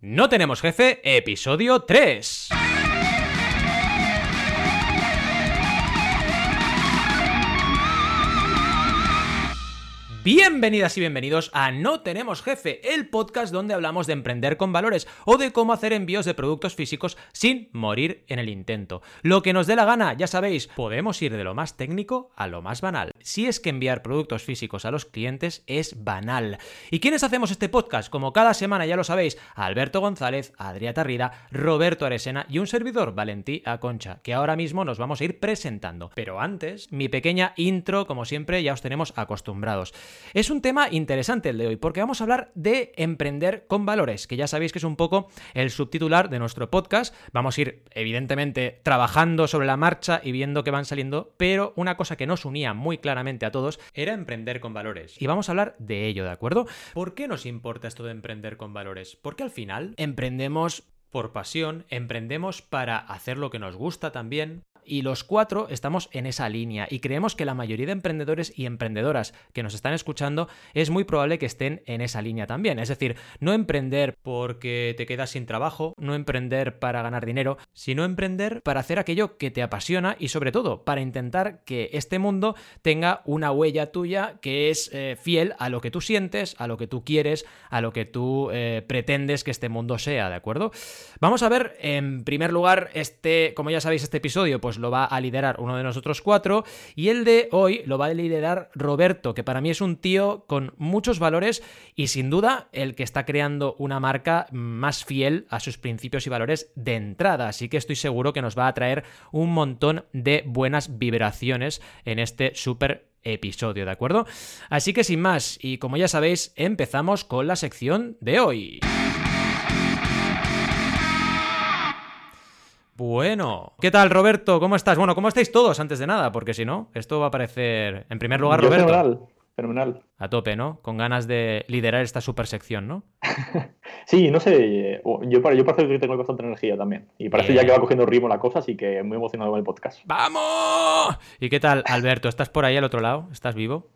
No tenemos jefe, episodio 3. Bienvenidas y bienvenidos a No Tenemos Jefe, el podcast donde hablamos de emprender con valores o de cómo hacer envíos de productos físicos sin morir en el intento. Lo que nos dé la gana, ya sabéis, podemos ir de lo más técnico a lo más banal. Si es que enviar productos físicos a los clientes es banal. ¿Y quiénes hacemos este podcast? Como cada semana ya lo sabéis, Alberto González, Adrià Tarrida, Roberto Aresena y un servidor, Valentí Aconcha, que ahora mismo nos vamos a ir presentando. Pero antes, mi pequeña intro, como siempre, ya os tenemos acostumbrados. Es un tema interesante el de hoy, porque vamos a hablar de emprender con valores, que ya sabéis que es un poco el subtitular de nuestro podcast. Vamos a ir, evidentemente, trabajando sobre la marcha y viendo que van saliendo, pero una cosa que nos unía muy claramente a todos era emprender con valores. Y vamos a hablar de ello, ¿de acuerdo? ¿Por qué nos importa esto de emprender con valores? Porque al final emprendemos por pasión, emprendemos para hacer lo que nos gusta también, y los cuatro estamos en esa línea y creemos que la mayoría de emprendedores y emprendedoras que nos están escuchando es muy probable que estén en esa línea también. Es decir, no emprender porque te quedas sin trabajo, no emprender para ganar dinero, sino emprender para hacer aquello que te apasiona y sobre todo para intentar que este mundo tenga una huella tuya que es eh, fiel a lo que tú sientes, a lo que tú quieres, a lo que tú eh, pretendes que este mundo sea, ¿de acuerdo? Vamos a ver, en primer lugar, este, como ya sabéis, este episodio, pues lo va a liderar uno de nosotros cuatro. Y el de hoy lo va a liderar Roberto, que para mí es un tío con muchos valores y sin duda el que está creando una marca más fiel a sus principios y valores de entrada. Así que estoy seguro que nos va a traer un montón de buenas vibraciones en este súper episodio, ¿de acuerdo? Así que sin más, y como ya sabéis, empezamos con la sección de hoy. Bueno, ¿qué tal Roberto? ¿Cómo estás? Bueno, ¿cómo estáis todos antes de nada? Porque si no, esto va a parecer... En primer lugar, Yo Roberto. Fenomenal, fenomenal. A tope, ¿no? Con ganas de liderar esta super sección, ¿no? sí, no sé, yo, parece que tengo bastante energía también. Y parece Bien. ya que va cogiendo ritmo la cosa, así que muy emocionado con el podcast. ¡Vamos! ¿Y qué tal, Alberto? ¿Estás por ahí al otro lado? ¿Estás vivo?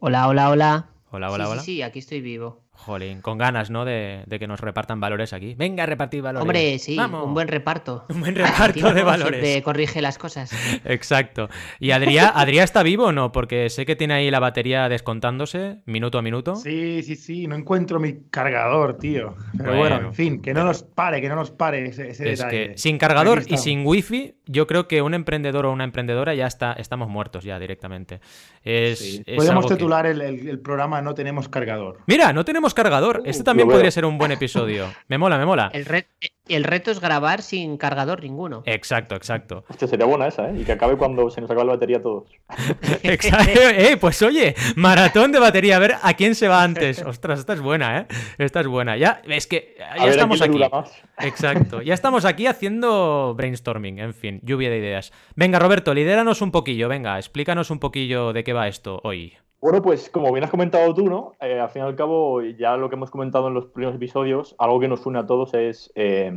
Hola, hola, hola. Hola, hola, sí, hola. Sí, sí, aquí estoy vivo. Jolín, con ganas, ¿no? De, de que nos repartan valores aquí. Venga a repartir valores. Hombre, sí, Vamos. un buen reparto. Un buen reparto de valores. Siempre corrige las cosas. Exacto. ¿Y Adrià, Adrià está vivo o no? Porque sé que tiene ahí la batería descontándose minuto a minuto. Sí, sí, sí, no encuentro mi cargador, tío. Pero Bueno. bueno, en fin, que no nos pare, que no nos pare ese, ese Es detalle. que sin cargador y sin wifi, yo creo que un emprendedor o una emprendedora ya está, estamos muertos ya directamente. Es, Sí. es Podemos que- titular el, el- el programa No tenemos cargador. Mira, no tenemos cargador. Este también lo veo. podría ser un buen episodio. Me mola, me mola. El, re- el reto es grabar sin cargador ninguno. Exacto, exacto. Hostia, sería buena esa, ¿eh? Y que acabe cuando se nos acabe la batería a todos. Exacto. Eh, pues oye, maratón de batería. A ver a quién se va antes. Ostras, esta es buena, ¿eh? Esta es buena. Ya, es que ya A ver, ¿a estamos aquí. más? Exacto. Ya estamos aquí haciendo brainstorming, en fin, lluvia de ideas. Venga, Roberto, lidéranos un poquillo. Venga, explícanos un poquillo de qué va esto hoy. Bueno, pues como bien has comentado tú, ¿no? Eh, al fin y al cabo, ya lo que hemos comentado en los primeros episodios, algo que nos une a todos es eh,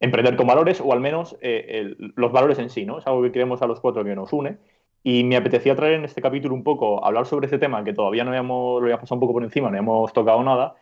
emprender con valores, o al menos eh, el- los valores en sí, ¿no? Es algo que creemos a los cuatro que nos une. Y me apetecía traer en este capítulo un poco, hablar sobre este tema que todavía no habíamos, lo habíamos pasado un poco por encima, no habíamos tocado nada,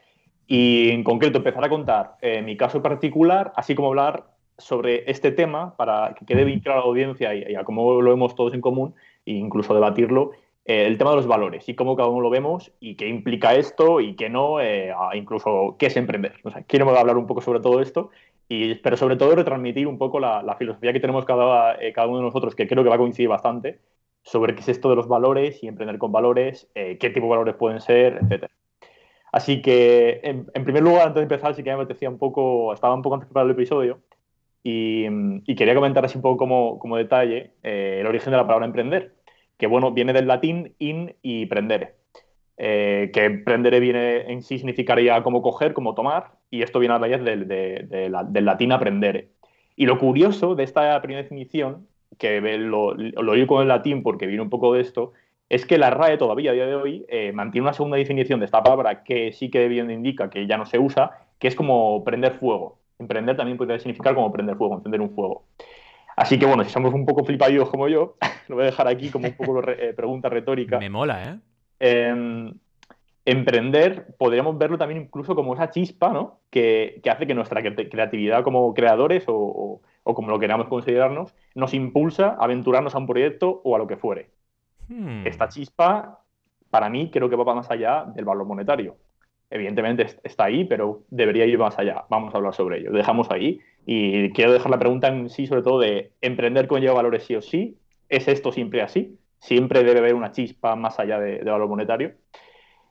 y en concreto empezar a contar eh, mi caso particular, así como hablar sobre este tema para que quede bien claro a la audiencia y, y a cómo lo vemos todos en común, e incluso debatirlo, eh, el tema de los valores y cómo cada uno lo vemos y qué implica esto y qué no, eh, incluso qué es emprender. O sea, quiero hablar un poco sobre todo esto, y, pero sobre todo retransmitir un poco la, filosofía que tenemos cada, eh, cada uno de nosotros, que creo que va a coincidir bastante, sobre qué es esto de los valores y emprender con valores, eh, qué tipo de valores pueden ser, etcétera. Así que, en, primer lugar, antes de empezar, sí que me apetecía un poco, estaba un poco antes preparar el episodio, y, y quería comentar así un poco como, como detalle eh, el origen de la palabra emprender, que bueno, viene del latín in y prendere, eh, que prendere viene en sí significaría como coger, como tomar, y esto viene a raíz del, del latín aprendere. Y lo curioso de esta primera definición, que lo, lo digo con el latín porque viene un poco de esto, es que la RAE todavía a día de hoy eh, mantiene una segunda definición de esta palabra que sí que bien indica que ya no se usa, que es como prender fuego. Emprender también puede significar como prender fuego, encender un fuego. Así que bueno, si somos un poco flipadillos como yo, lo voy a dejar aquí como un poco re- eh, pregunta retórica. Me mola, ¿eh? Eh, emprender podríamos verlo también incluso como esa chispa, ¿no? Que, que hace que nuestra cre- creatividad como creadores o, o- o como lo queramos considerarnos, nos impulsa a aventurarnos a un proyecto o a lo que fuere. Hmm. Esta chispa, para mí, creo que va más allá del valor monetario. Evidentemente es- está ahí, pero debería ir más allá. Vamos a hablar sobre ello. Lo dejamos ahí. Y quiero dejar la pregunta en sí, sobre todo, de emprender conlleva valores sí o sí. ¿Es esto siempre así? Siempre debe haber una chispa más allá de, valor monetario.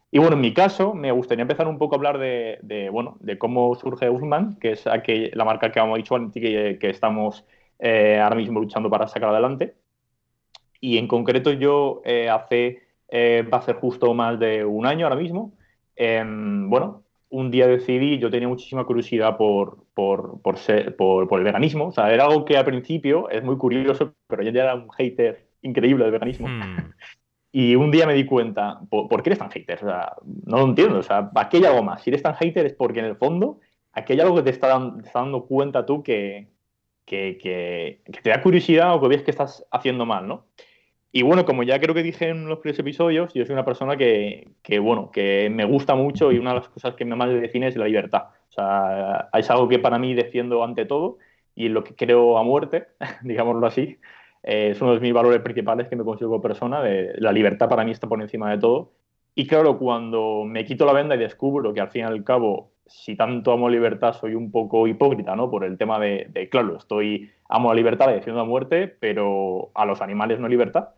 Y bueno, en mi caso, me gustaría empezar un poco a hablar de, bueno, de cómo surge Usman, que es la marca que hemos dicho que, que estamos eh, ahora mismo luchando para sacar adelante. Y en concreto yo eh, hace, eh, va a ser justo más de un año ahora mismo, em, bueno, un día decidí, yo tenía muchísima curiosidad por, por, por, el veganismo, o sea, era algo que al principio es muy curioso, pero ya era un hater increíble del veganismo. Hmm. Y un día me di cuenta, ¿por, por qué eres tan hater? O sea, no lo entiendo. O sea, aquí hay algo más. Si eres tan hater es porque en el fondo aquí hay algo que te está, dan- te está dando cuenta tú que, que, que- que te da curiosidad o que ves que estás haciendo mal, ¿no? Y bueno, como ya creo que dije en los primeros episodios, yo soy una persona que, que, bueno, que me gusta mucho y una de las cosas que más me define es la libertad. O sea, es algo que para mí defiendo ante todo y lo que creo a muerte, digámoslo así. Eh, es uno de mis valores principales que me como persona. de- la libertad para mí está por encima de todo. Y claro, cuando me quito la venda y descubro que al fin y al cabo, si tanto amo libertad, soy un poco hipócrita, ¿no? Por el tema de, de, claro, estoy, amo la libertad, la defiendo a muerte, pero a los animales no libertad.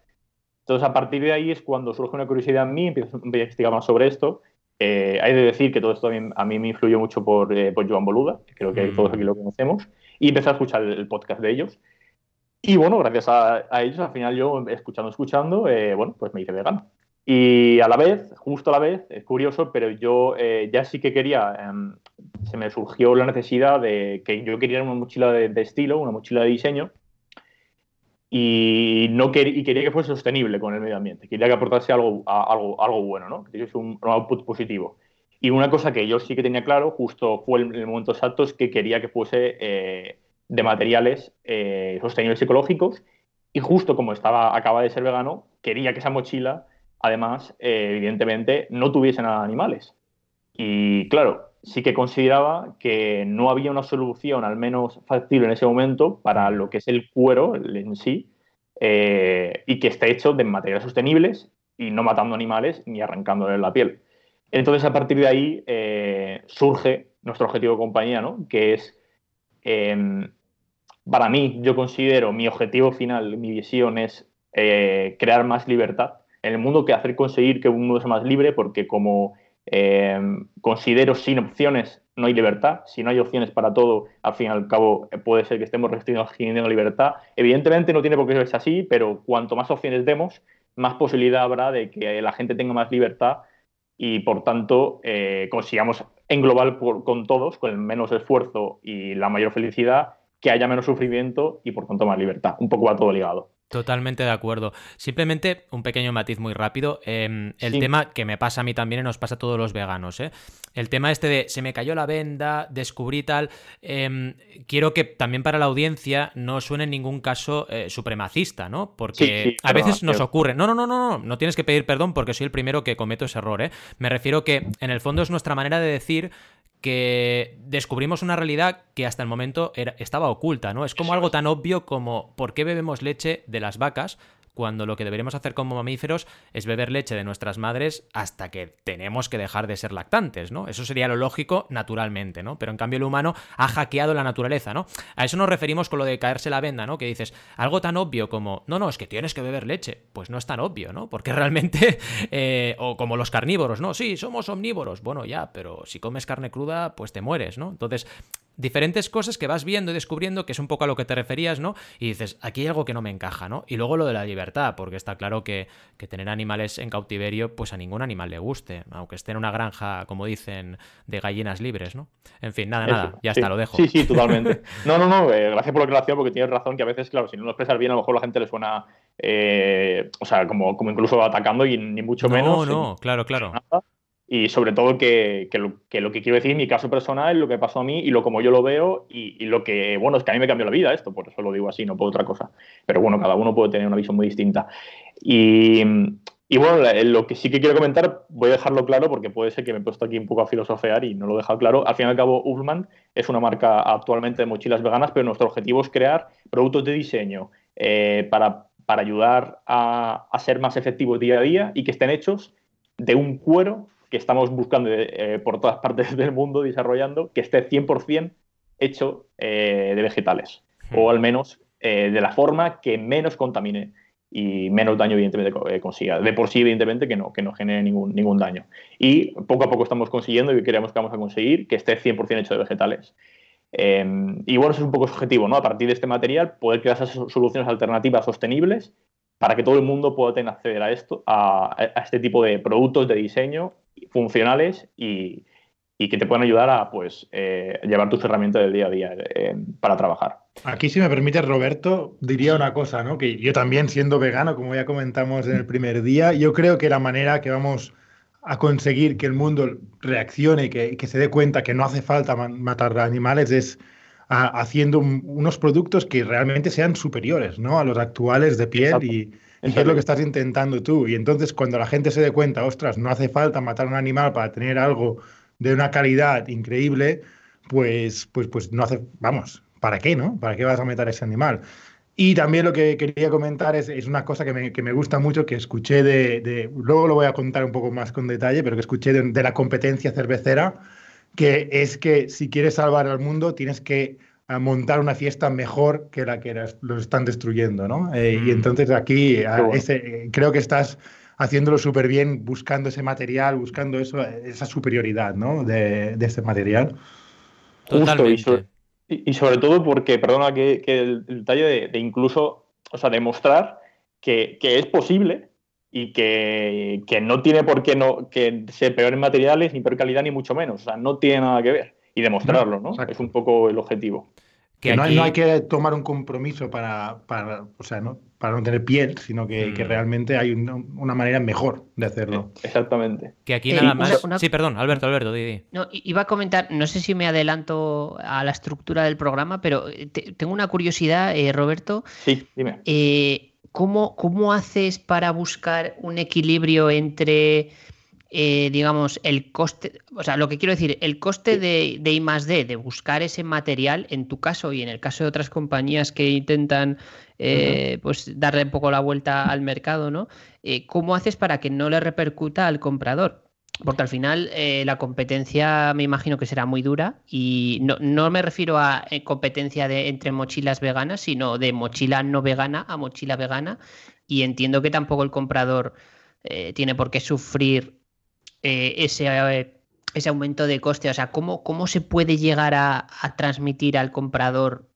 Entonces, a partir de ahí es cuando surge una curiosidad en mí, empiezo a investigar más sobre esto. Eh, hay de decir que todo esto a mí, a mí me influyó mucho por, eh, por Joan Boluda, que creo que Mm. todos aquí lo conocemos, y empecé a escuchar el, el podcast de ellos. Y bueno, gracias a, a ellos, al final yo, escuchando, escuchando, eh, bueno, pues me hice vegano. Y a la vez, justo a la vez, es curioso, pero yo eh, ya sí que quería, em, se me surgió la necesidad de que yo quería una mochila de, de estilo, una mochila de diseño, y, no quer- y quería que fuese sostenible con el medio ambiente, quería que aportase algo, a- algo, algo bueno, ¿no? que tuviese un, un output positivo. Y una cosa que yo sí que tenía claro, justo fue el, el momento exacto, es que quería que fuese eh, de materiales eh, sostenibles ecológicos, y justo como estaba, acaba de ser vegano, quería que esa mochila, además, eh, evidentemente, no tuviese nada de animales. Y claro, sí que consideraba que no había una solución, al menos factible en ese momento, para lo que es el cuero en sí, eh, y que esté hecho de materiales sostenibles y no matando animales ni arrancándole la piel. Entonces, a partir de ahí eh, surge nuestro objetivo de compañía, ¿no? que es, eh, para mí, yo considero mi objetivo final, mi visión es eh, crear más libertad en el mundo, que hacer conseguir que un mundo sea más libre, porque como eh, considero sin opciones no hay libertad. Si no hay opciones para todo, al fin y al cabo eh, puede ser que estemos restringiendo libertad. Evidentemente no tiene por qué ser así, pero cuanto más opciones demos, más posibilidad habrá de que la gente tenga más libertad y por tanto eh, consigamos englobar por- con todos, con el menos esfuerzo y la mayor felicidad, que haya menos sufrimiento y por tanto más libertad. Un poco va todo ligado. Totalmente de acuerdo. Simplemente un pequeño matiz muy rápido. eh, el Sí. tema que me pasa a mí también y nos pasa a todos los veganos. ¿eh? El tema este de se me cayó la venda, descubrí tal. eh, quiero que también para la audiencia no suene en ningún caso eh, supremacista, ¿no? Porque Sí, sí, a veces nos ocurre. No, no, no, no, no. No tienes que pedir perdón porque soy el primero que cometo ese error. ¿eh? Me refiero que en el fondo es nuestra manera de decir que descubrimos una realidad que hasta el momento era, estaba oculta, ¿no? Es como algo tan obvio como ¿por qué bebemos leche de las vacas? Cuando lo que deberíamos hacer como mamíferos es beber leche de nuestras madres hasta que tenemos que dejar de ser lactantes, ¿no? Eso sería lo lógico naturalmente, ¿no? Pero en cambio el humano ha hackeado la naturaleza, ¿no? A eso nos referimos con lo de caerse la venda, ¿no? Que dices, algo tan obvio como, no, no, es que tienes que beber leche. Pues no es tan obvio, ¿no? Porque realmente, eh, o como los carnívoros, ¿no? Sí, somos omnívoros. Bueno, ya, pero si comes carne cruda, pues te mueres, ¿no? Entonces, diferentes cosas que vas viendo y descubriendo, que es un poco a lo que te referías, ¿no? Y dices, aquí hay algo que no me encaja, ¿no? Y luego lo de la libertad, porque está claro que, que tener animales en cautiverio, pues a ningún animal le guste, aunque esté en una granja, como dicen, de gallinas libres, ¿no? En fin, nada, nada, ya sí. está, lo dejo. Sí, sí, totalmente. No, no, no, eh, gracias por la aclaración, porque tienes razón que a veces, claro, si no lo expresas bien, a lo mejor la gente le suena, eh, o sea, como, como incluso atacando y ni mucho no, menos. no, claro, claro. nada. Y sobre todo que, que lo, que quiero decir, mi caso personal, lo que pasó a mí y lo como yo lo veo y, lo que, bueno, es que a mí me cambió la vida esto, por eso lo digo así, no por otra cosa. Pero bueno, cada uno puede tener una visión muy distinta. Y, Y bueno, lo que sí que quiero comentar, voy a dejarlo claro porque puede ser que me he puesto aquí un poco a filosofear y no lo he dejado claro. Al fin y al cabo, Ullman es una marca actualmente de mochilas veganas, pero nuestro objetivo es crear productos de diseño eh, para, para ayudar a, a ser más efectivos día a día y que estén hechos de un cuero que estamos buscando eh, por todas partes del mundo desarrollando, que esté 100% hecho eh, de vegetales, o al menos eh, de la forma que menos contamine y menos daño, evidentemente, co- consiga. De por sí, evidentemente, que no, que no genere ningún, ningún daño. Y poco a poco estamos consiguiendo y creemos que vamos a conseguir que esté 100% hecho de vegetales. Eh, y bueno, ese es un poco su objetivo, ¿no? A partir de este material, poder crear esas so- soluciones alternativas sostenibles para que todo el mundo pueda tener acceder a esto, a, a este tipo de productos de diseño funcionales y, y que te puedan ayudar a pues eh, llevar tus herramientas del día a día eh, para trabajar. Aquí, si me permite, Roberto, diría una cosa, ¿no? Que yo también, siendo vegano, como ya comentamos en el primer día, yo creo que la manera que vamos a conseguir que el mundo reaccione y que, que se dé cuenta que no hace falta ma- matar animales es a- haciendo un- unos productos que realmente sean superiores, ¿no? A los actuales de piel Exacto. y, y es lo que estás intentando tú. Y entonces, cuando la gente se dé cuenta, ostras, no hace falta matar un animal para tener algo de una calidad increíble, pues, pues, pues no hace, vamos, ¿para qué, no? ¿Para qué vas a matar a ese animal? Y también lo que quería comentar es, es una cosa que me, que me gusta mucho, que escuché de, de- luego lo voy a contar un poco más con detalle, pero que escuché de, de la competencia cervecera, que es que si quieres salvar al mundo tienes que ah, montar una fiesta mejor que la que las- los están destruyendo, ¿no? Eh, Mm. Y entonces aquí ah, bueno. ese, eh, creo que estás haciéndolo súper bien, buscando ese material, buscando eso, esa superioridad, ¿no? De, de ese material. Justo, y Totalmente. sobre, y- y sobre todo porque, perdona que, que el, el detalle de, de incluso, o sea, demostrar que, que es posible y que, que no tiene por qué no, que ser peor en materiales, ni peor calidad, ni mucho menos. O sea, no tiene nada que ver. Y demostrarlo, ¿no? exacto. Es un poco el objetivo. Que Que no, aquí- no hay que tomar un compromiso para, para, o sea, ¿no? para no tener piel, sino que, que Mm. realmente hay una, una manera mejor de hacerlo. Exactamente. Que aquí Eh, nada una- más. una- Sí, perdón, Alberto, Alberto, di, di. No, i- iba a comentar, no sé si me adelanto a la estructura del programa, pero eh, te- tengo una curiosidad, eh, Roberto. Sí, dime. Eh, ¿cómo, cómo haces para buscar un equilibrio entre, eh, digamos, el coste, o sea, lo que quiero decir, el coste de, de I más D, de buscar ese material, en tu caso y en el caso de otras compañías que intentan eh, pues darle un poco la vuelta al mercado, ¿no? Eh, ¿Cómo haces para que no le repercuta al comprador? Porque al final eh, la competencia me imagino que será muy dura y no, no me refiero a eh, competencia de, entre mochilas veganas, sino de mochila no vegana a mochila vegana y entiendo que tampoco el comprador eh, tiene por qué sufrir eh, ese, eh, ese aumento de coste. O sea, ¿cómo, cómo se puede llegar a, a transmitir al comprador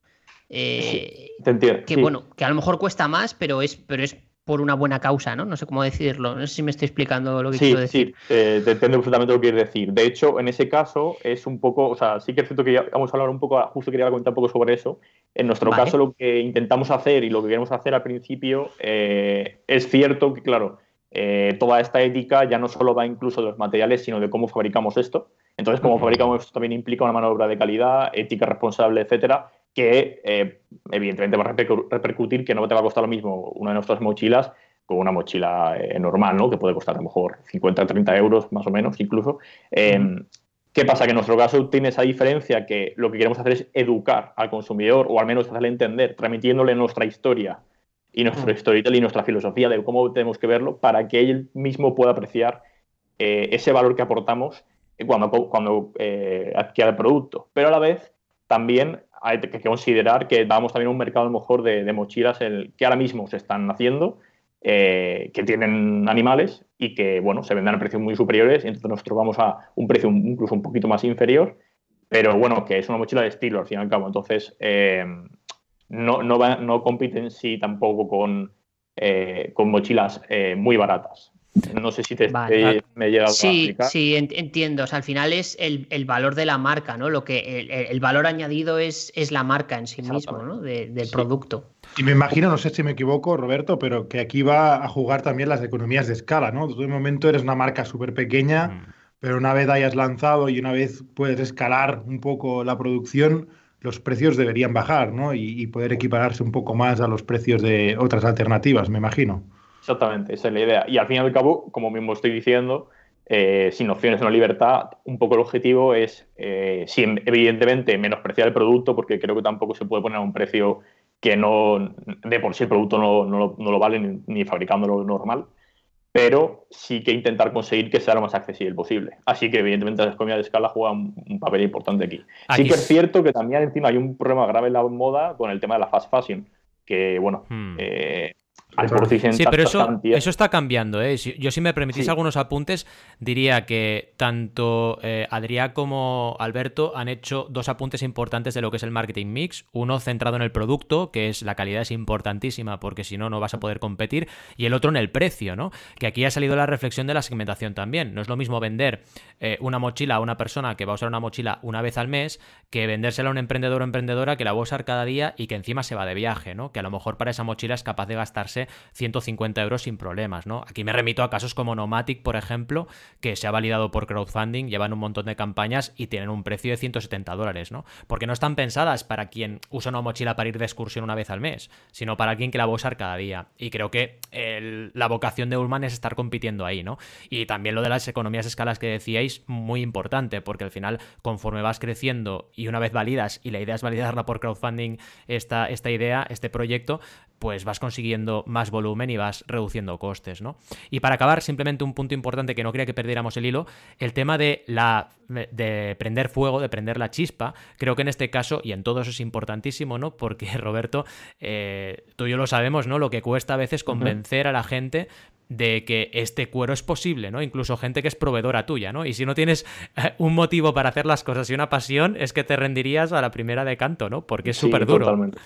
eh, Te entiendo. que sí. bueno, que a lo mejor cuesta más, pero es, pero es por una buena causa, ¿no? No sé cómo decirlo. No sé si me estoy explicando lo que Sí, quiero decir. sí, eh, te entiendo perfectamente lo que quieres decir. De hecho, en ese caso es un poco, o sea, sí que es cierto que ya vamos a hablar un poco, justo quería comentar un poco sobre eso. En nuestro Vale. caso, lo que intentamos hacer y lo que queremos hacer al principio eh, es cierto que, claro, eh, toda esta ética ya no solo va incluso de los materiales, sino de cómo fabricamos esto. Entonces, cómo fabricamos esto también implica una mano de obra de calidad, ética responsable, etcétera, que eh, evidentemente va a repercu- repercutir que no te va a costar lo mismo una de nuestras mochilas con una mochila eh, normal, ¿no? Que puede costar a lo mejor 50 30 euros, más o menos, incluso. Eh, ¿Qué pasa? Que en nuestro caso tiene esa diferencia que lo que queremos hacer es educar al consumidor, o al menos hacerle entender, transmitiéndole nuestra historia y nuestro Mm. storytelling y nuestra filosofía de cómo tenemos que verlo, para que él mismo pueda apreciar eh, ese valor que aportamos cuando, cuando eh, adquiera el producto. Pero a la vez, también hay que considerar que damos también un mercado mejor de, mochilas el, que ahora mismo se están haciendo, eh, que tienen animales y que bueno, se venden a precios muy superiores, y entonces nosotros vamos a un precio incluso un poquito más inferior, pero bueno, que es una mochila de estilo al fin y al cabo. Entonces, eh, no, no, va- no compite en sí tampoco con, eh, con mochilas eh, muy baratas. No sé si te, Vale. te- me he llegado a Sí, explicar. sí, en- entiendo. O sea, al final es el, el valor de la marca, ¿no? Lo que el, valor añadido es, es la marca en sí mismo, ¿no? De- del Sí. producto. Y me imagino, no sé si me equivoco, Roberto, pero que aquí va a jugar también las economías de escala, ¿no? De momento eres una marca súper pequeña, Mm. pero una vez hayas lanzado y una vez puedes escalar un poco la producción, los precios deberían bajar, ¿no? Y, y poder equipararse un poco más a los precios de otras alternativas, me imagino. Exactamente, esa es la idea. Y al fin y al cabo, como mismo estoy diciendo, eh, sin opciones de la libertad, un poco el objetivo es, eh, evidentemente, menospreciar el producto, porque creo que tampoco se puede poner a un precio que no, de por sí el producto no, no, lo vale ni, ni fabricándolo normal, pero sí que intentar conseguir que sea lo más accesible posible. Así que, evidentemente, la economía de escala juega un, papel importante aquí. Sí que es cierto que también encima hay un problema grave en la moda con el tema de la fast fashion, que, bueno, hmm. eh, Sí, pero eso, eso está cambiando. ¿eh? Yo, si me permitís algunos apuntes, diría que tanto eh, Adrián como Alberto han hecho dos apuntes importantes de lo que es el marketing mix. Uno centrado en el producto, que es la calidad es importantísima porque si no, no vas a poder competir. Y el otro en el precio, ¿no? Que aquí ha salido la reflexión de la segmentación también. No es lo mismo vender eh, una mochila a una persona que va a usar una mochila una vez al mes que vendérsela a un emprendedor o emprendedora que la va a usar cada día y que encima se va de viaje, ¿no? Que a lo mejor para esa mochila es capaz de gastarse 150 euros sin problemas, ¿no? Aquí me remito a casos como Nomatic, por ejemplo, que se ha validado por crowdfunding, llevan un montón de campañas y tienen un precio de 170 dólares, ¿no? Porque no están pensadas para quien usa una mochila para ir de excursión una vez al mes, sino para alguien que la va a usar cada día. Y creo que la vocación de Ullman es estar compitiendo ahí, ¿no? Y también lo de las economías escalas que decíais, muy importante, porque al final, conforme vas creciendo y una vez validas, y la idea es validarla por crowdfunding, esta, esta idea, este proyecto, pues vas consiguiendo más volumen y vas reduciendo costes, ¿no? Y para acabar, simplemente un punto importante que no quería que perdiéramos el hilo, el tema de la de prender fuego, de prender la chispa, creo que en este caso, y en todo eso es importantísimo, ¿no? Porque, Roberto, eh, tú y yo lo sabemos, ¿no? Lo que cuesta a veces convencer a la gente de que este cuero es posible, ¿no? Incluso gente que es proveedora tuya, ¿no? Y si no tienes eh, un motivo para hacer las cosas y una pasión, es que te rendirías a la primera de canto, ¿no? Porque es súper duro. Totalmente.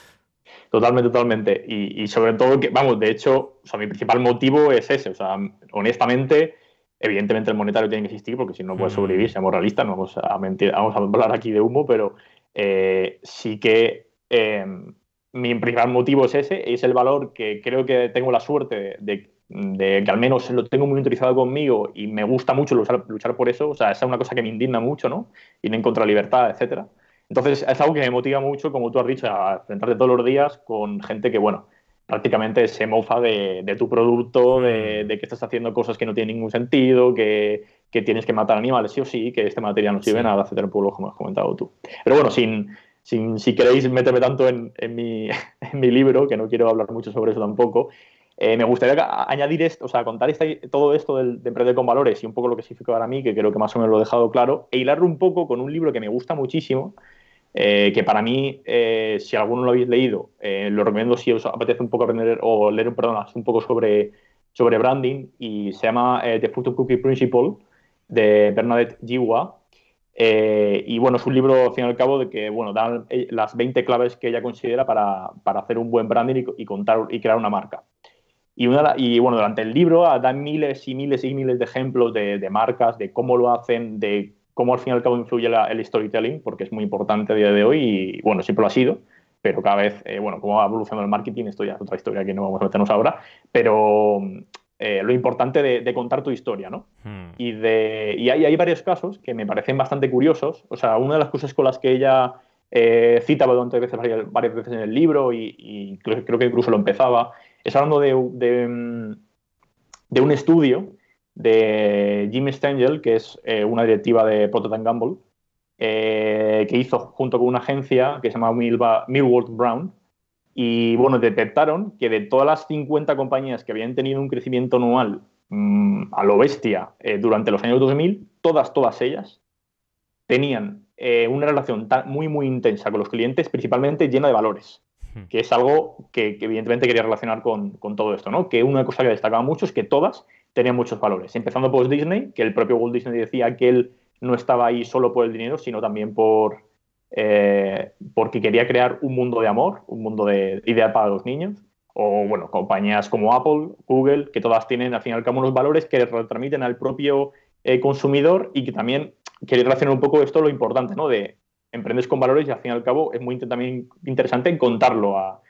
Totalmente, totalmente. Y, sobre todo que, vamos, de hecho, o sea, mi principal motivo es ese. O sea, honestamente, evidentemente el monetario tiene que existir porque si no puede sobrevivir, seamos realistas, no vamos a mentir, vamos a hablar aquí de humo, pero eh, sí que em, mi principal motivo es ese, es el valor que creo que tengo la suerte de, que al menos lo tengo muy utilizado conmigo y me gusta mucho luchar, luchar por eso. O sea, esa es una cosa que me indigna mucho, ¿no? Y no encontrar libertad, etcétera. Entonces es algo que me motiva mucho, como tú has dicho, a enfrentarte todos los días con gente que, bueno, prácticamente se mofa de, tu producto, de, que estás haciendo cosas que no tienen ningún sentido, que, tienes que matar animales sí o sí, que este material no sirve nada, etcétera, un como has comentado tú. Pero bueno, sin, sin si queréis meterme tanto en, mi, en mi libro, que no quiero hablar mucho sobre eso tampoco, eh, me gustaría añadir esto, o sea, contar todo esto del, de emprender con valores y un poco lo que significa para mí, que creo que más o menos lo he dejado claro, e hilarlo un poco con un libro que me gusta muchísimo, eh, que para mí, eh, si alguno lo habéis leído, lo recomiendo si os apetece un poco aprender o leer perdón, un poco sobre, sobre branding, y se llama The Food Cookie Principle de Bernadette Jiwa. y bueno, es un libro, al fin y al cabo, de que bueno, dan las 20 claves que ella considera para, para hacer un buen branding y, y, contar, y crear una marca. Y, y bueno, durante el libro dan miles y miles y miles de ejemplos de, marcas, de cómo lo hacen, de cómo al fin y al cabo influye el storytelling, porque es muy importante a día de hoy y bueno, siempre lo ha sido, pero cada vez, eh, bueno, cómo ha evolucionado el marketing, esto ya es otra historia que no vamos a meternos ahora, pero eh, lo importante de, contar tu historia, ¿no? Hmm. Y, de, y hay, hay, varios casos que me parecen bastante curiosos, o sea, una de las cosas con las que ella eh, cita veces, varias, veces en el libro y, creo que incluso lo empezaba, es hablando de, un estudio de Jim Stengel, que es eh, una directiva de Procter Gamble, eh, que hizo junto con una agencia que se llama Millward Brown. Y bueno, detectaron que de todas las 50 compañías que habían tenido un crecimiento anual mm, a lo bestia eh, durante los años 2000, todas, todas ellas tenían una relación muy, muy intensa con los clientes, principalmente llena de valores que es algo que, evidentemente quería relacionar con, todo esto, ¿no? Que una cosa que destacaba mucho es que todas tenían muchos valores, empezando por Disney, que el propio Walt Disney decía que él no estaba ahí solo por el dinero, sino también por eh, porque quería crear un mundo de amor, un mundo de ideal para los niños, o bueno, compañías como Apple, Google, que todas tienen al fin y al cabo unos valores que retransmiten al propio eh, consumidor y que también quería relacionar un poco esto lo importante, ¿no? De emprendes con valores y al fin y al cabo es muy también interesante contarlo a,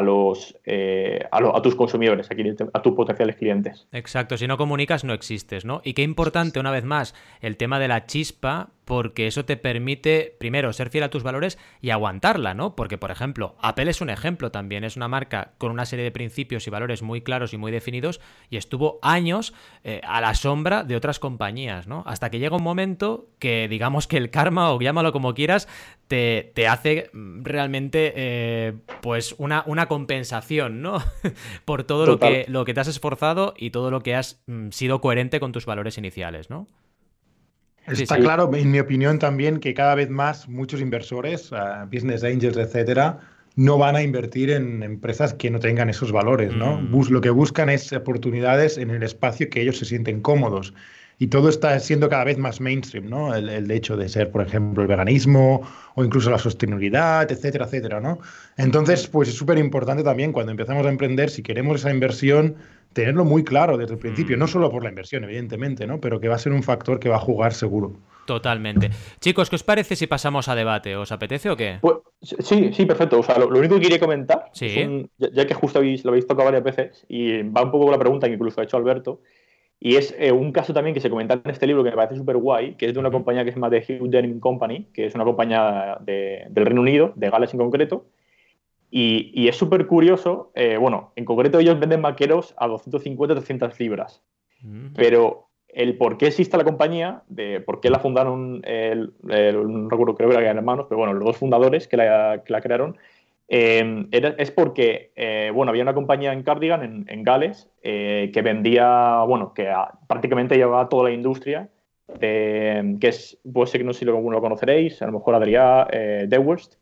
los, eh, a, tus consumidores, a, tus potenciales clientes. Exacto, si no comunicas no existes, ¿no? Y qué importante, una vez más, el tema de la chispa, porque eso te permite, primero, ser fiel a tus valores y aguantarla, ¿no? Porque, por ejemplo, Apple es un ejemplo también, es una marca con una serie de principios y valores muy claros y muy definidos y estuvo años eh, a la sombra de otras compañías, ¿no? Hasta que llega un momento que, digamos que el karma, o llámalo como quieras, te, hace realmente, eh, pues, una, una, compensación, ¿no? por todo lo que, lo que te has esforzado y todo lo que has mm, sido coherente con tus valores iniciales, ¿no? Está claro, en mi opinión también, que cada vez más muchos inversores, business angels, etcétera, no van a invertir en empresas que no tengan esos valores, ¿no? Mm. lo que buscan es oportunidades en el espacio que ellos se sienten cómodos. Y todo está siendo cada vez más mainstream, ¿no? El, el hecho de ser, por ejemplo, el veganismo o incluso la sostenibilidad, etcétera, etcétera, ¿no? Entonces, pues es súper importante también cuando empezamos a emprender, si queremos esa inversión, tenerlo muy claro desde el principio, no mm. solo por la inversión, evidentemente, ¿no? Pero que va a ser un factor que va a jugar seguro. Totalmente. Chicos, ¿qué os parece si pasamos a debate? ¿Os apetece o qué? Pues, sí, sí, perfecto. O sea, lo, único que quería comentar, ya, que justo habéis, lo habéis tocado varias veces, y va un poco con la pregunta que incluso ha hecho Alberto, y es eh, un caso también que se comenta en este libro que me parece súper guay, que es de una compañía que se llama The Hugh Denning Company, que es una compañía del Reino Unido, de Gales en concreto, y, es súper curioso, eh, bueno, en concreto ellos venden vaqueros a 250-300 libras, mm. pero el por qué existe la compañía, de por qué la fundaron, no recuerdo, creo que eran hermanos, pero bueno, los dos fundadores que la, crearon, eh, es porque, eh, bueno, había una compañía en Cardigan, en, Gales, que vendía, bueno, que prácticamente llevaba toda la industria, que es, pues no sé si lo, lo conoceréis, a lo mejor Adrián, The Worst,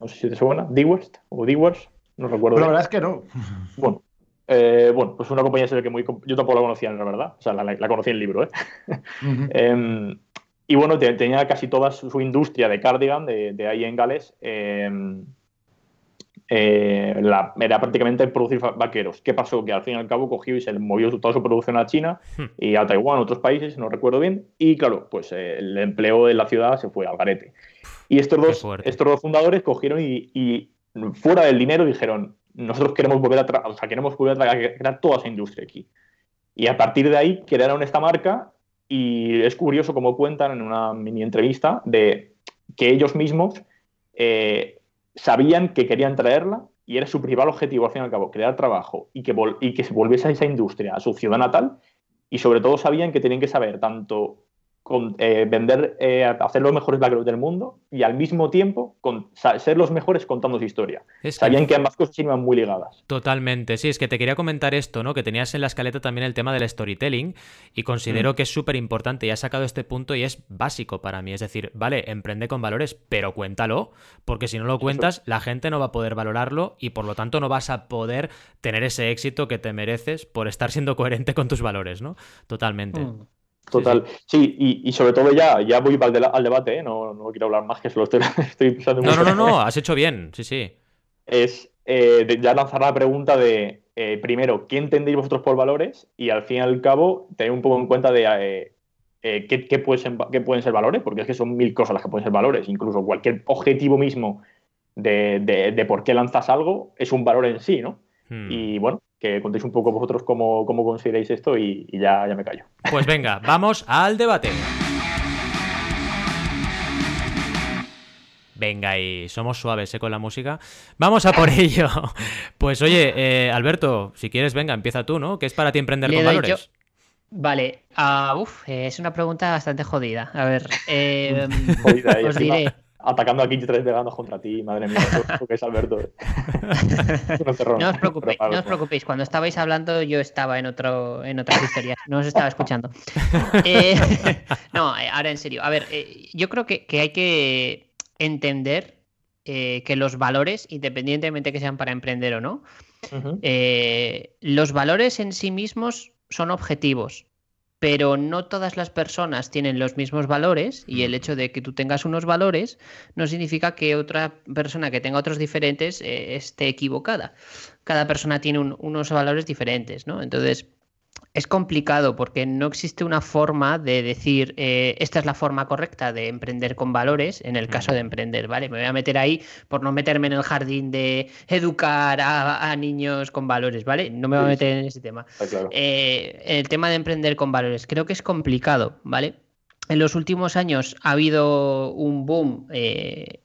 no sé si te suena, D-Worst o D-Worst, no recuerdo. la verdad es que no. Bueno, eh, bueno, pues una compañía que muy. Yo tampoco la conocía, la verdad. O sea, la, conocí en el libro, ¿eh? Em, y bueno, tenía casi toda su, industria de cardigan de, ahí en Gales. Eh, era prácticamente producir vaqueros. ¿Qué pasó? Que al fin y al cabo cogió y se movió toda su producción a China hmm. y a Taiwán, otros países, no recuerdo bien. Y claro, pues eh, el empleo de la ciudad se fue al garete. Y estos dos, estos dos fundadores cogieron y, fuera del dinero dijeron, nosotros queremos volver a, o sea, queremos volver a crear toda esa industria aquí. Y a partir de ahí crearon esta marca y es curioso como cuentan en una mini entrevista de que ellos mismos eh, sabían que querían traerla y era su principal objetivo al fin y al cabo, crear trabajo y que, y que se volviese a esa industria, a su ciudad natal y sobre todo sabían que tenían que saber tanto con, eh, vender, eh, hacer los mejores vaqueros del mundo y al mismo tiempo con, ser los mejores contando su historia. Sabían que ambas cosas iban muy ligadas. Totalmente, sí, es que te quería comentar esto, ¿no? Que tenías en la escaleta también el tema del storytelling y considero mm. que es súper importante y has sacado este punto y es básico para mí. Es decir, vale, emprende con valores, pero cuéntalo, porque si no lo cuentas, la gente no va a poder valorarlo y por lo tanto no vas a poder tener ese éxito que te mereces por estar siendo coherente con tus valores, ¿no? Totalmente. Mm. Total. Sí, y, sobre todo ya, ya voy al, al debate, ¿eh? no, no, quiero hablar más, que solo estoy, estoy pensando No, no, no, no, has hecho bien, sí, sí. Es eh, ya lanzar la pregunta de, eh, primero, ¿qué entendéis vosotros por valores? Y al fin y al cabo, tener un poco en cuenta de qué, qué, pueden ser, qué, pueden ser, valores, porque es que son mil cosas las que pueden ser valores, incluso cualquier objetivo mismo de, de, de por qué lanzas algo es un valor en sí, ¿no? Hmm. Y bueno, que contéis un poco vosotros cómo, cómo consideráis esto y, ya, ya me callo. Pues venga, vamos al debate. Venga, y somos suaves ¿eh? con la música. Vamos a por ello. Pues oye, eh, Alberto, si quieres, venga, empieza tú, ¿no? ¿Qué es para ti emprender con valores? Vale, uh, uf, es una pregunta bastante jodida. A ver, eh, os diré atacando a 15 tres veganos contra ti, madre mía, que es Alberto. no, os preocupéis, no os preocupéis, cuando estabais hablando yo estaba en otro en otras historias, no os estaba escuchando. Eh, no, ahora en serio, a ver, eh, yo creo que, hay que entender eh, que los valores, independientemente que sean para emprender o no, los valores en sí mismos son objetivos pero no todas las personas tienen los mismos valores y el hecho de que tú tengas unos valores no significa que otra persona que tenga otros diferentes eh, esté equivocada. Cada persona tiene unos valores diferentes, ¿no? Entonces, es complicado porque no existe una forma de decir eh, esta es la forma correcta de emprender con valores en el caso de emprender, ¿vale? Me voy a meter ahí por no meterme en el jardín de educar a, niños con valores, ¿vale? No me voy a meter en ese tema. Eh, el tema de emprender con valores creo que es complicado, ¿vale? en los últimos años ha habido un boom eh,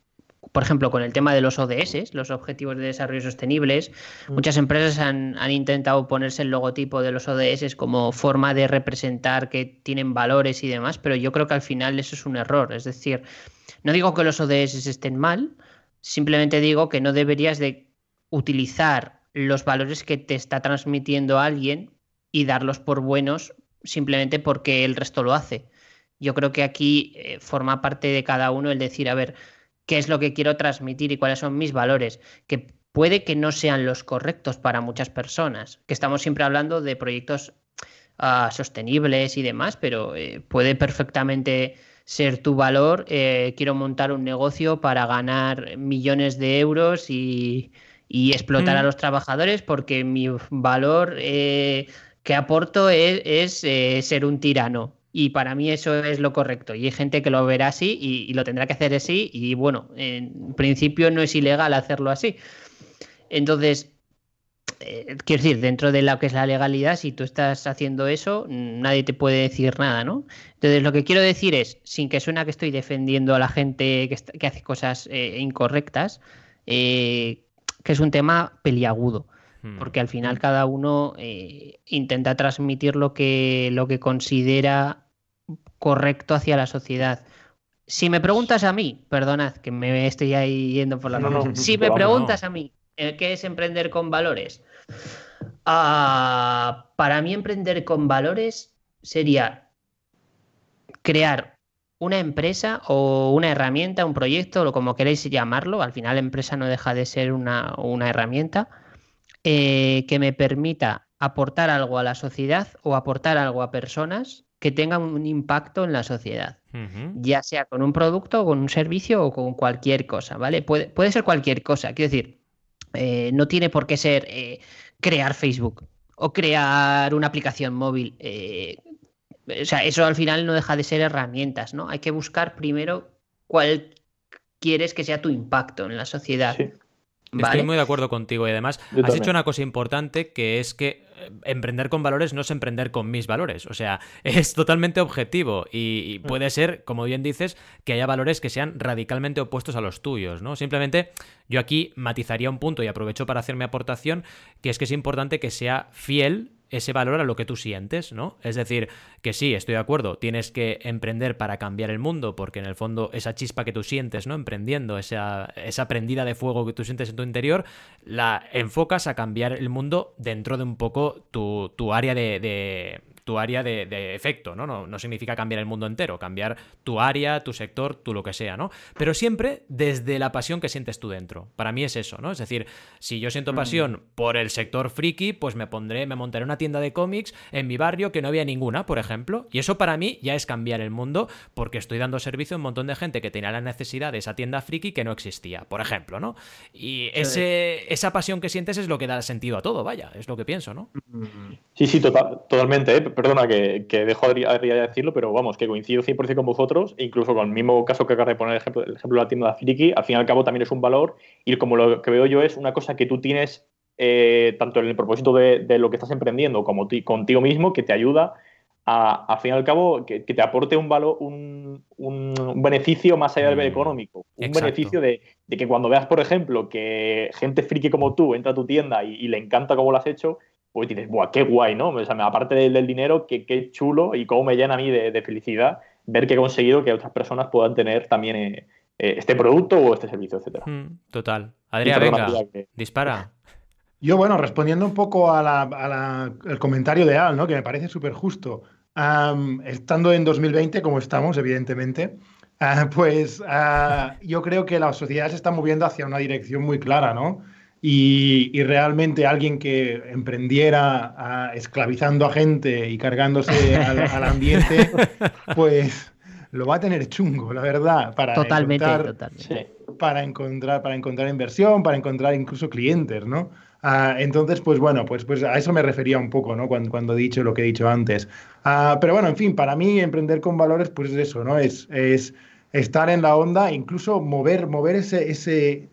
por ejemplo, con el tema de los ODS, los Objetivos de Desarrollo Sostenibles, mm. muchas empresas han, intentado ponerse el logotipo de los ODS como forma de representar que tienen valores y demás, pero yo creo que al final eso es un error. Es decir, no digo que los ODS estén mal, simplemente digo que no deberías de utilizar los valores que te está transmitiendo alguien y darlos por buenos simplemente porque el resto lo hace. Yo creo que aquí eh, forma parte de cada uno el decir, a ver, qué es lo que quiero transmitir y cuáles son mis valores, que puede que no sean los correctos para muchas personas, que estamos siempre hablando de proyectos ah, sostenibles y demás, pero eh, puede perfectamente ser tu valor, eh, quiero montar un negocio para ganar millones de euros y, explotar a mm. los trabajadores porque mi valor eh, que aporto es, ser un tirano y para mí eso es lo correcto. Y hay gente que lo verá así y, lo tendrá que hacer así. Y bueno, en principio no es ilegal hacerlo así. Entonces, eh, quiero decir, dentro de lo que es la legalidad, si tú estás haciendo eso, nadie te puede decir nada, ¿no? Entonces, lo que quiero decir es, sin que suena que estoy defendiendo a la gente que, hace cosas eh, incorrectas, eh, que es un tema peliagudo. Hmm. porque al final cada uno eh, intenta transmitir lo que, lo que considera correcto hacia la sociedad. Si me preguntas a mí, perdonad que me estoy ahí yendo por la no, Si me preguntas a mí, eh, ¿qué es emprender con valores? Ah, para mí emprender con valores sería crear una empresa o una herramienta, un proyecto, o como queréis llamarlo. Al final, empresa no deja de ser una, una herramienta eh, que me permita aportar algo a la sociedad o aportar algo a personas que tengan un impacto en la sociedad, ya sea con un producto, con un servicio o con cualquier cosa, ¿vale? Puede, puede ser cualquier cosa, quiero decir, eh, no tiene por qué ser eh, crear Facebook o crear una aplicación móvil. o sea, eso al final no deja de ser herramientas, ¿no? Hay que buscar primero cuál quieres que sea tu impacto en la sociedad. Estoy muy de acuerdo contigo y además has dicho una cosa importante que es que eh, emprender con valores no es emprender con mis valores. O sea, es totalmente objetivo y, mm. puede ser, como bien dices, que haya valores que sean radicalmente opuestos a los tuyos, ¿no? Simplemente yo aquí matizaría un punto y aprovecho para hacer mi aportación, que es que es importante que sea fiel ese valor a lo que tú sientes, ¿no? Es decir, que sí, estoy de acuerdo, tienes que emprender para cambiar el mundo, porque en el fondo esa chispa que tú sientes, ¿no? Emprendiendo, esa, esa prendida de fuego que tú sientes en tu interior, la enfocas a cambiar el mundo dentro de un poco tu, tu área de, tu área de, efecto, ¿no? ¿no? ¿no? significa cambiar el mundo entero, cambiar tu área, tu sector, tu lo que sea, ¿no? Pero siempre desde la pasión que sientes tú dentro. Para mí es eso, ¿no? Es decir, si yo siento mm. pasión por el sector friki, pues me pondré, me montaré una tienda de cómics en mi barrio que no había ninguna, por ejemplo. Y eso para mí ya es cambiar el mundo porque estoy dando servicio a un montón de gente que tenía la necesidad de esa tienda friki que no existía, por ejemplo, ¿no? Y ese, esa pasión que sientes es lo que da sentido a todo, vaya, es lo que pienso, ¿no? Sí, sí, totalmente. ¿eh? Perdona que, dejo de decirlo, pero vamos, que coincido 100% con vosotros, incluso con el mismo caso que acabas de poner el ejemplo, el ejemplo de la tienda de Friki, al fin y al cabo también es un valor y como lo que veo yo es una cosa que tú tienes eh, tanto en el propósito de, lo que estás emprendiendo como contigo mismo que te ayuda a, al fin y al cabo, que, te aporte un valor, un, beneficio más allá del mm, económico. Un beneficio de, que cuando veas, por ejemplo, que gente friki como tú entra a tu tienda y, y le encanta cómo lo has hecho, pues dices, ¡buah, qué guay, ¿no? O sea, aparte del, dinero, qué, qué, chulo y cómo me llena a mí de, felicidad ver que he conseguido que otras personas puedan tener también eh, eh, este producto o este servicio, etcétera. Mm, total. Adrián, venga, dispara. Yo, bueno, respondiendo un poco al comentario de Al, ¿no? Que me parece súper justo. estando en 2020, como estamos, evidentemente, ah, pues ah, yo creo que la sociedad se está moviendo hacia una dirección muy clara, ¿no? Y, realmente alguien que emprendiera esclavizando a gente y cargándose al, ambiente, pues lo va a tener chungo, la verdad. Para totalmente, encontrar, Para encontrar, para encontrar inversión, para encontrar incluso clientes, ¿no? Ah, entonces, pues bueno, pues, pues a eso me refería un poco, ¿no? Cuando, cuando he dicho lo que he dicho antes. Ah, pero bueno, en fin, para mí emprender con valores, pues es eso, ¿no? Es, es estar en la onda, incluso mover, mover ese, ese,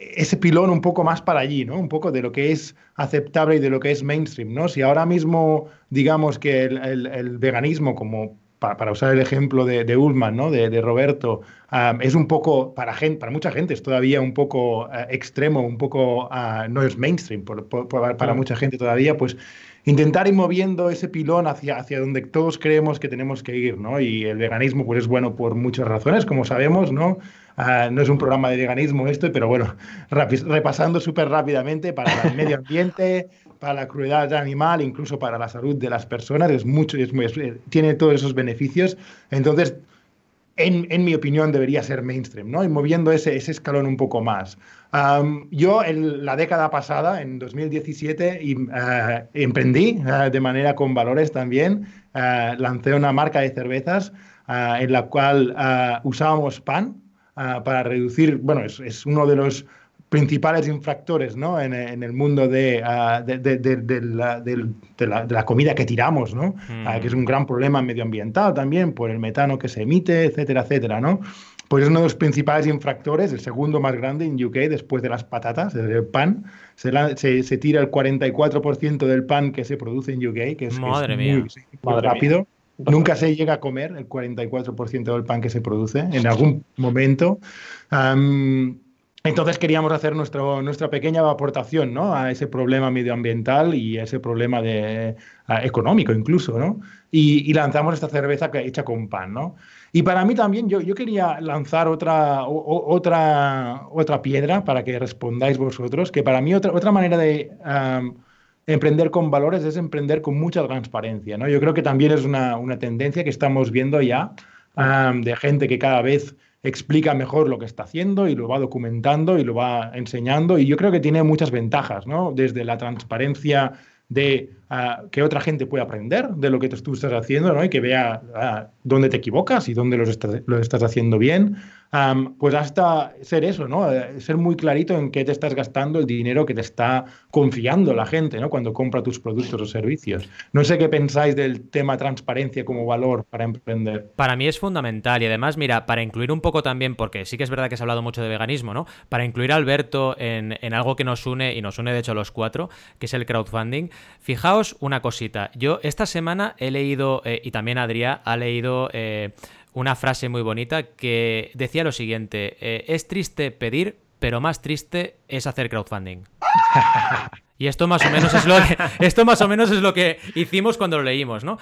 ese pilón un poco más para allí, ¿no? Un poco de lo que es aceptable y de lo que es mainstream, ¿no? Si ahora mismo digamos que el, veganismo como para, usar el ejemplo de, de Ullman, ¿no? de, Roberto, es un poco, para, gente, para mucha gente es todavía un poco eh, extremo, un poco, ah, no es mainstream para mucha gente todavía, pues intentar ir moviendo ese pilón hacia, hacia donde todos creemos que tenemos que ir, ¿no? Y el veganismo pues es bueno por muchas razones, como sabemos, ¿no? Ah, no es un programa de veganismo este, pero bueno, repasando súper rápidamente para el medio ambiente, para la crueldad animal, incluso para la salud de las personas, es mucho, es tiene todos esos beneficios. Entonces, en, en, mi opinión, debería ser mainstream, ¿no? Y moviendo ese, ese escalón un poco más. Yo, en la década pasada, en 2017, eh, emprendí eh, de manera con valores también. Eh, lancé una marca de cervezas en la cual usábamos pan para reducir, bueno, es, es uno de los principales infractores ¿no? en, el mundo de, de, la, comida que tiramos, ¿no? Ah, que es un gran problema medioambiental también por el metano que se emite, etcétera, etcétera. ¿no? Pues es uno de los principales infractores, el segundo más grande en UK después de las patatas, el pan. Se, se, tira el 44% del pan que se produce en UK, que es, muy, rápido. Nunca se llega a comer el 44% del pan que se produce en algún momento. Entonces queríamos hacer nuestro, nuestra pequeña aportación ¿no? a ese problema medioambiental y a ese problema de, económico incluso, ¿no? Y, lanzamos esta cerveza hecha con pan, ¿no? Y para mí también yo, yo quería lanzar otra, otra, otra piedra para que respondáis vosotros, que para mí otra, otra manera de emprender con valores es emprender con mucha transparencia, ¿no? Yo creo que también es una, una tendencia que estamos viendo ya de gente que cada vez explica mejor lo que está haciendo y lo va documentando y lo va enseñando y yo creo que tiene muchas ventajas, ¿no? Desde la transparencia de que otra gente pueda aprender de lo que tú estás haciendo ¿no? y que vea ah, dónde te equivocas y dónde lo estás haciendo bien, pues hasta ser eso, ¿no? Eh, ser muy clarito en qué te estás gastando el dinero que te está confiando la gente ¿no? cuando compra tus productos o servicios. No sé qué pensáis del tema transparencia como valor para emprender. Para mí es fundamental y además, mira, para incluir un poco también, porque sí que es verdad que se ha hablado mucho de veganismo, ¿no? Para incluir a Alberto en, en algo que nos une y nos une de hecho a los cuatro, que es el crowdfunding. Fijaos una cosita. Yo esta semana he leído, eh, y también Adrián ha leído eh, una frase muy bonita que decía lo siguiente, eh, es triste pedir, pero más triste es hacer crowdfunding. Y esto más o menos es lo que, esto más o menos es lo que hicimos cuando lo leímos, ¿no?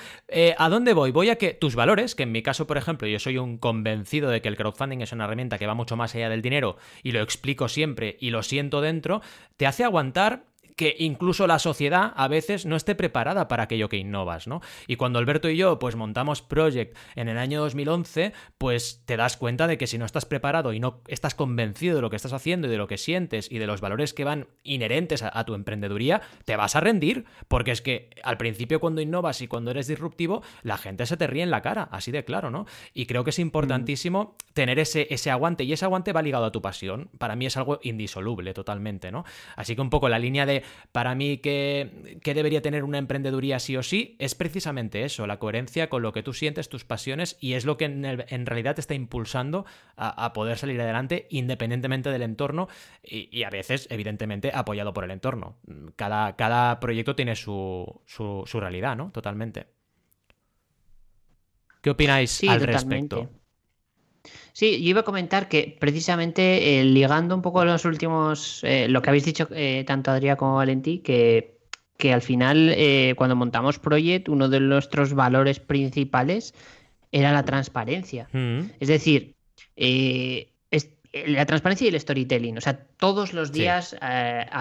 ¿A dónde voy? Voy a que tus valores, que en mi caso, por ejemplo, yo soy un convencido de que el crowdfunding es una herramienta que va mucho más allá del dinero y lo explico siempre y lo siento dentro, te hace aguantar que incluso la sociedad a veces no esté preparada para aquello que innovas, ¿no? Y cuando Alberto y yo pues montamos Project en el año 2011, pues te das cuenta de que si no estás preparado y no estás convencido de lo que estás haciendo y de lo que sientes y de los valores que van inherentes a, tu emprendeduría, te vas a rendir, porque es que al principio cuando innovas y cuando eres disruptivo, la gente se te ríe en la cara, así de claro, ¿no? Y creo que es importantísimo tener ese, ese aguante y ese aguante va ligado a tu pasión. Para mí es algo indisoluble totalmente, ¿no? Así que un poco la línea de para mí que, debería tener una emprendeduría sí o sí es precisamente eso, la coherencia con lo que tú sientes, tus pasiones y es lo que en, realidad te está impulsando a, poder salir adelante independientemente del entorno y, a veces, evidentemente, apoyado por el entorno. Cada, cada proyecto tiene su, su, realidad, ¿no? Totalmente. ¿Qué opináis al respecto? Sí, yo iba a comentar que precisamente eh, ligando un poco los últimos, eh, lo que habéis dicho eh, tanto Adrián como Valentí, que, que al final cuando montamos Project, uno de nuestros valores principales era la transparencia. Mm. Es decir, la transparencia y el storytelling. O sea, todos los días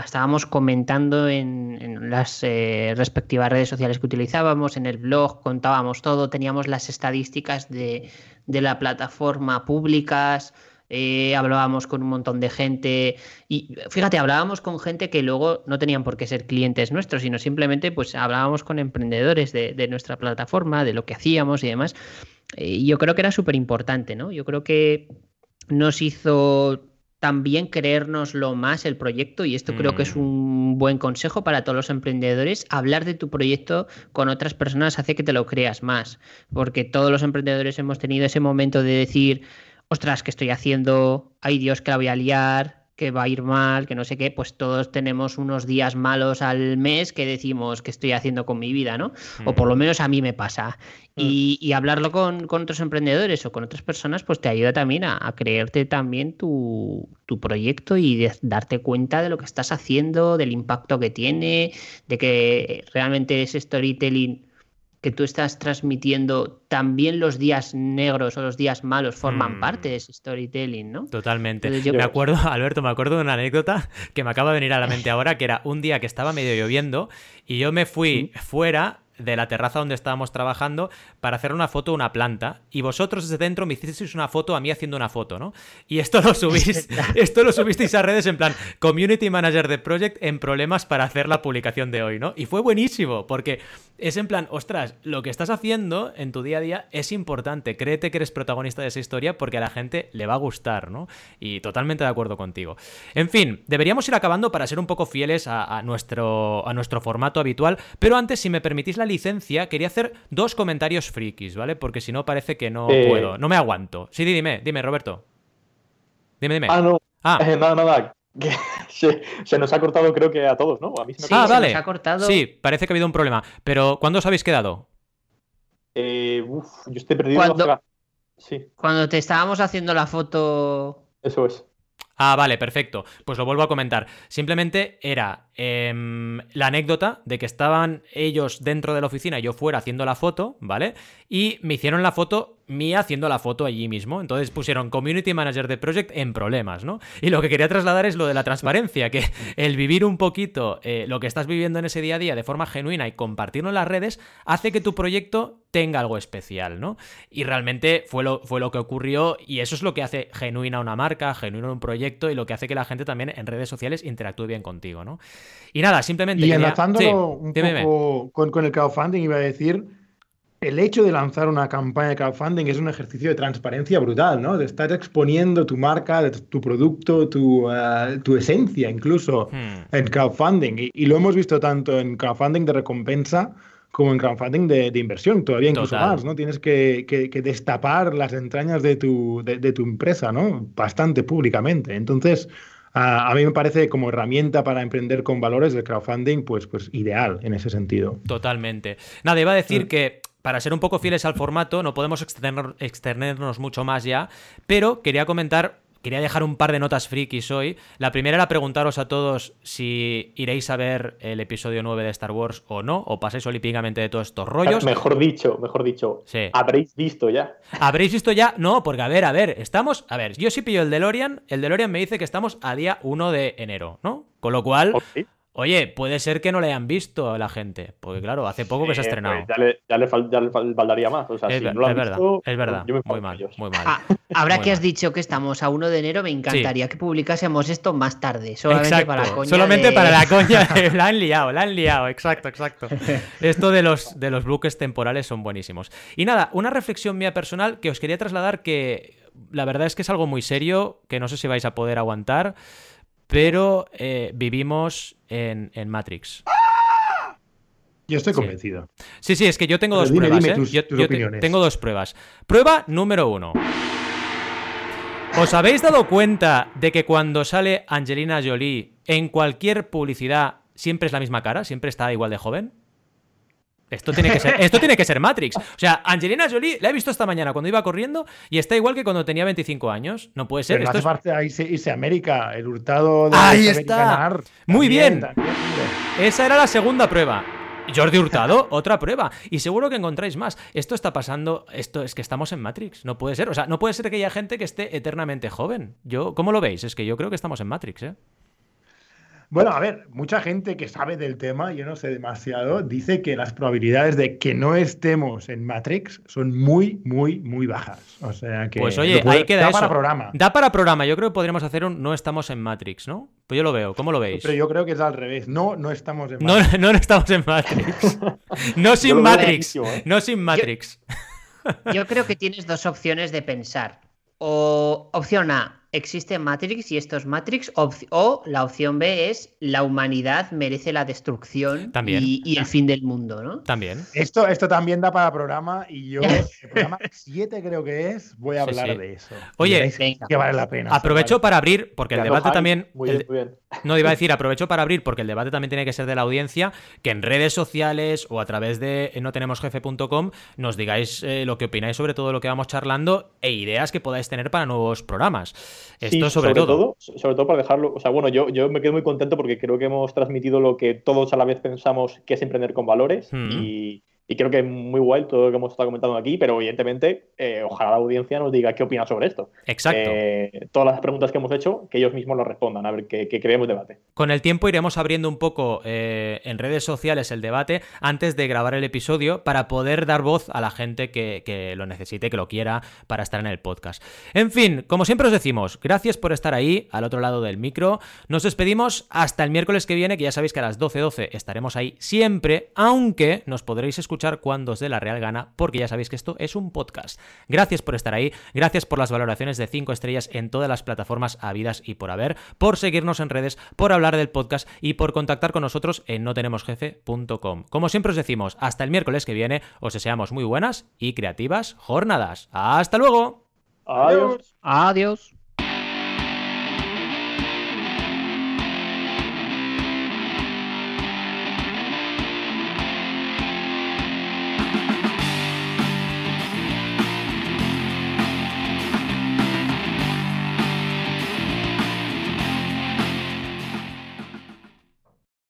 estábamos comentando en, en las respectivas redes sociales que utilizábamos, en el blog, contábamos todo, teníamos las estadísticas de de la plataforma públicas, eh, hablábamos con un montón de gente y fíjate, hablábamos con gente que luego no tenían por qué ser clientes nuestros, sino simplemente pues hablábamos con emprendedores de, nuestra plataforma, de lo que hacíamos y demás. Y yo creo que era súper importante, ¿no? Yo creo que nos hizo también creérnoslo más el proyecto y esto creo que es mm. un buen consejo para todos los emprendedores. Hablar de tu proyecto con otras personas hace que te lo creas más, porque todos los emprendedores hemos tenido ese momento de decir, ostras, ¿qué estoy haciendo? Ay Dios, que la voy a liar, que va a ir mal, que no sé qué, pues todos tenemos unos días malos al mes que decimos que estoy haciendo con mi vida, ¿no? O por lo menos a mí me pasa. Y, hablarlo con, otros emprendedores o con otras personas, pues te ayuda también a, creerte también tu, proyecto y darte cuenta de lo que estás haciendo, del impacto que tiene, de que realmente ese storytelling que tú estás transmitiendo, también los días negros o los días malos forman mm. parte de ese storytelling, ¿no? Totalmente. yo... Me acuerdo, Alberto, me acuerdo de una anécdota que me acaba de venir a la mente ahora, que era un día que estaba medio lloviendo y yo me fui fuera de la terraza donde estábamos trabajando para hacer una foto a una planta y vosotros desde dentro me hicisteis una foto a mí haciendo una foto, ¿no? Y esto lo subís, esto lo subisteis a redes en plan Community Manager de Project en problemas para hacer la publicación de hoy, ¿no? Y fue buenísimo porque es en plan, ostras, lo que estás haciendo en tu día a día es importante, créete que eres protagonista de esa historia porque a la gente le va a gustar, ¿no? Y totalmente de acuerdo contigo. En fin, deberíamos ir acabando para ser un poco fieles a, nuestro, a nuestro formato habitual, pero antes, si me permitís la licencia, quería hacer dos comentarios frikis, ¿vale? Porque si no parece que no eh. puedo, no me aguanto. Sí, dime, dime, Roberto. Dime, dime. Ah, no. Ah. Eh, nada, nada. se, nos ha cortado, creo que a todos, ¿no? A mí se me ah, vale. ha cortado. Sí, parece que ha habido un problema. Pero, ¿cuándo os habéis quedado? Eh, uf, yo estoy perdido. Cuando, sí. cuando te estábamos haciendo la foto. Eso es. Ah, vale, perfecto. Pues lo vuelvo a comentar. Simplemente era em, la anécdota de que estaban ellos dentro de la oficina y yo fuera haciendo la foto, ¿vale? Y me hicieron la foto mía haciendo la foto allí mismo. Entonces pusieron Community Manager de Project en problemas, ¿no? Y lo que quería trasladar es lo de la transparencia, que el vivir un poquito eh, lo que estás viviendo en ese día a día de forma genuina y compartirlo en las redes hace que tu proyecto tenga algo especial, ¿no? Y realmente fue lo, fue lo que ocurrió y eso es lo que hace genuina una marca, genuina un proyecto y lo que hace que la gente también en redes sociales interactúe bien contigo, ¿no? Y nada, simplemente... Y enlazándolo un poco con, con el crowdfunding iba a decir el hecho de lanzar una campaña de crowdfunding es un ejercicio de transparencia brutal, ¿no? De estar exponiendo tu marca, tu producto, tu, eh, tu esencia incluso hmm. en crowdfunding. Y, lo hemos visto tanto en crowdfunding de recompensa como en crowdfunding de, inversión, todavía incluso más, ¿no? Tienes que, destapar las entrañas de tu, de, tu empresa, ¿no? Bastante públicamente. Entonces, a, a, mí me parece como herramienta para emprender con valores el crowdfunding, pues, pues ideal en ese sentido. Totalmente. Nada, iba a decir mm. que para ser un poco fieles al formato, no podemos extendernos mucho más ya, pero quería comentar Quería dejar un par de notas frikis hoy. La primera era preguntaros a todos si iréis a ver el episodio 9 de Star Wars o no, o pasáis olímpicamente de todos estos rollos. Mejor dicho, mejor dicho. Sí. ¿Habréis visto ya? ¿Habréis visto ya? No, porque a ver, a ver, estamos. A ver, yo sí pillo el DeLorean. El DeLorean me dice que estamos a día 1 de enero, ¿no? Con lo cual. Oye, puede ser que no le hayan visto a la gente, porque claro, hace poco que se ha estrenado. Pues ya, le, faltaría más. O sea, es, si no lo es verdad, es verdad. muy mal, muy mal. Ah, ahora que has dicho que estamos a 1 de enero, me encantaría que publicásemos esto más tarde. Solamente para la coña. Solamente para la coña. la han liado, la han liado, exacto, exacto. Esto de los, de los bloques temporales son buenísimos. Y nada, una reflexión mía personal que os quería trasladar que la verdad es que es algo muy serio, que no sé si vais a poder aguantar pero eh, vivimos en, Matrix. Yo estoy convencido. Sí, sí, es que yo tengo dos pruebas. ¿eh? yo, tengo dos pruebas. Prueba número uno. ¿Os habéis dado cuenta de que cuando sale Angelina Jolie en cualquier publicidad siempre es la misma cara? ¿Siempre está igual de joven? Esto tiene, que ser, esto tiene que ser Matrix. O sea, Angelina Jolie la he visto esta mañana cuando iba corriendo y está igual que cuando tenía 25 años. No puede ser. Pero esto hace parte de irse, América, el hurtado de Ahí está. Muy bien. Esa era la segunda prueba. Jordi Hurtado, otra prueba. Y seguro que encontráis más. Esto está pasando, esto es que estamos en Matrix. No puede ser. O sea, no puede ser que haya gente que esté eternamente joven. Yo, ¿cómo lo veis? Es que yo creo que estamos en Matrix, ¿eh? Bueno, a ver, mucha gente que sabe del tema, yo no sé demasiado, dice que las probabilidades de que no estemos en Matrix son muy, muy, muy bajas. O sea que. Pues oye, ahí queda da para programa. Da para programa. Yo creo que podríamos hacer un no estamos en Matrix, ¿no? Pues yo lo veo. ¿Cómo lo veis? Pero yo creo que es al revés. No, no estamos en Matrix. No, no, estamos en Matrix. no sin Matrix. ¿eh? No sin Matrix. yo creo que tienes dos opciones de pensar. O opción A, existe Matrix y esto es Matrix, o la opción B es la humanidad merece la destrucción Y, el fin del mundo, ¿no? También. Esto, esto también da para programa y yo, el programa 7 creo que es, voy a hablar de eso. Oye, que vale la pena. Aprovecho para abrir, porque el debate también... Muy bien, muy bien. No, iba a decir, aprovecho para abrir, porque el debate también tiene que ser de la audiencia, que en redes sociales o a través de notenemosjefe.com nos digáis eh, lo que opináis sobre todo lo que vamos charlando e ideas que podáis tener para nuevos programas. Esto sobre, todo. Sobre todo para dejarlo. O sea, bueno, yo, yo me quedo muy contento porque creo que hemos transmitido lo que todos a la vez pensamos que es emprender con valores. Hmm. Y y creo que es muy guay todo lo que hemos estado comentando aquí, pero evidentemente, eh, ojalá la audiencia nos diga qué opina sobre esto. Exacto. Eh, todas las preguntas que hemos hecho, que ellos mismos lo respondan, a ver qué, creemos debate. Con el tiempo iremos abriendo un poco eh, en redes sociales el debate antes de grabar el episodio para poder dar voz a la gente que, que lo necesite, que lo quiera para estar en el podcast. En fin, como siempre os decimos, gracias por estar ahí, al otro lado del micro. Nos despedimos hasta el miércoles que viene, que ya sabéis que a las 12.12 .12 estaremos ahí siempre, aunque nos podréis escuchar cuando os dé la real gana, porque ya sabéis que esto es un podcast. Gracias por estar ahí, gracias por las valoraciones de 5 estrellas en todas las plataformas habidas y por haber, por seguirnos en redes, por hablar del podcast y por contactar con nosotros en notenemosjefe.com. Como siempre os decimos, hasta el miércoles que viene, os deseamos muy buenas y creativas jornadas. ¡Hasta luego! Adiós. Adiós.